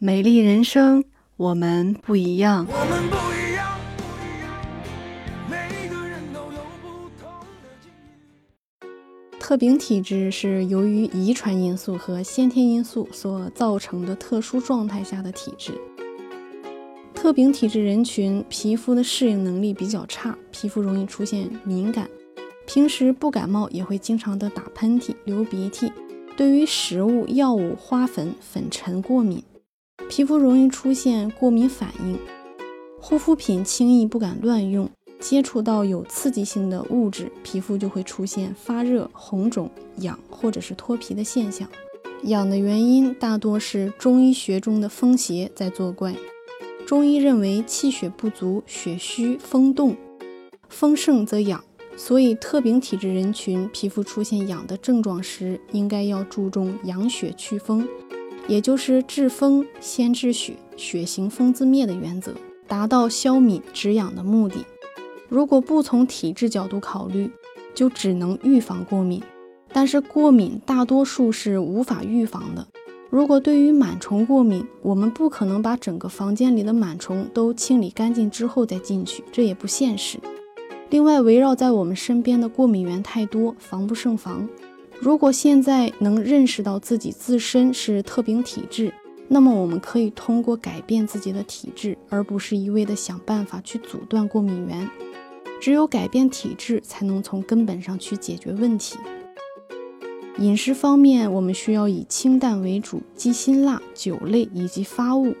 美丽人生，我们不一样。我们不一样，不一样，每个人都有不同的境遇。特禀体质是由于遗传因素和先天因素所造成的特殊状态下的体质。特禀体质人群皮肤的适应能力比较差，皮肤容易出现敏感，平时不感冒也会经常的打喷嚏、流鼻涕，对于食物、药物、花粉、粉尘过敏。皮肤容易出现过敏反应，护肤品轻易不敢乱用，接触到有刺激性的物质，皮肤就会出现发热、红肿、痒或者是脱皮的现象。痒的原因大多是中医学中的风邪在作怪。中医认为气血不足、血虚、风动，风盛则痒，所以特禀体质人群皮肤出现痒的症状时，应该要注重养血祛风。也就是治风先治血，血行风自灭的原则，达到消敏止痒的目的。如果不从体质角度考虑，就只能预防过敏。但是过敏大多数是无法预防的。如果对于螨虫过敏，我们不可能把整个房间里的螨虫都清理干净之后再进去，这也不现实。另外，围绕在我们身边的过敏源太多，防不胜防。如果现在能认识到自己自身是特禀体质，那么我们可以通过改变自己的体质，而不是一味的想办法去阻断过敏源。只有改变体质，才能从根本上去解决问题。饮食方面，我们需要以清淡为主，忌辛辣、酒类以及发物。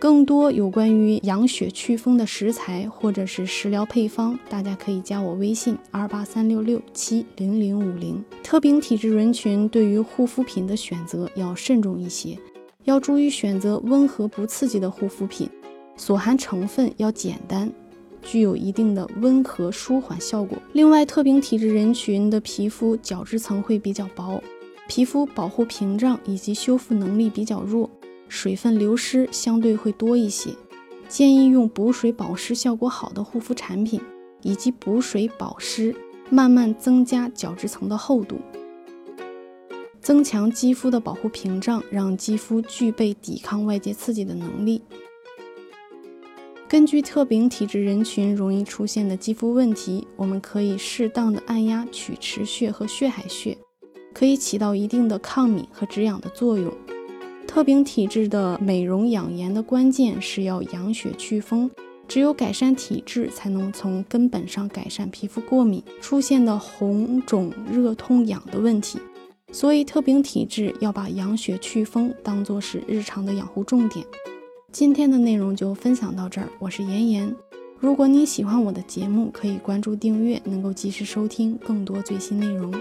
更多有关于养血祛风的食材或者是食疗配方，大家可以加我微信二八三六六七零零五零。特禀体质人群对于护肤品的选择要慎重一些，要注意选择温和不刺激的护肤品，所含成分要简单，具有一定的温和舒缓效果。另外，特禀体质人群的皮肤角质层会比较薄，皮肤保护屏障以及修复能力比较弱。水分流失相对会多一些，建议用补水保湿效果好的护肤产品，以及补水保湿，慢慢增加角质层的厚度，增强肌肤的保护屏障，让肌肤具备抵抗外界刺激的能力。根据特禀体质人群容易出现的肌肤问题，我们可以适当的按压曲池穴和血海穴，可以起到一定的抗敏和止痒的作用。特禀体质的美容养颜的关键是要养血祛风，只有改善体质，才能从根本上改善皮肤过敏出现的红肿、热、痛、痒的问题。所以，特禀体质要把养血祛风当做是日常的养护重点。今天的内容就分享到这儿，我是妍妍。如果你喜欢我的节目，可以关注订阅，能够及时收听更多最新内容。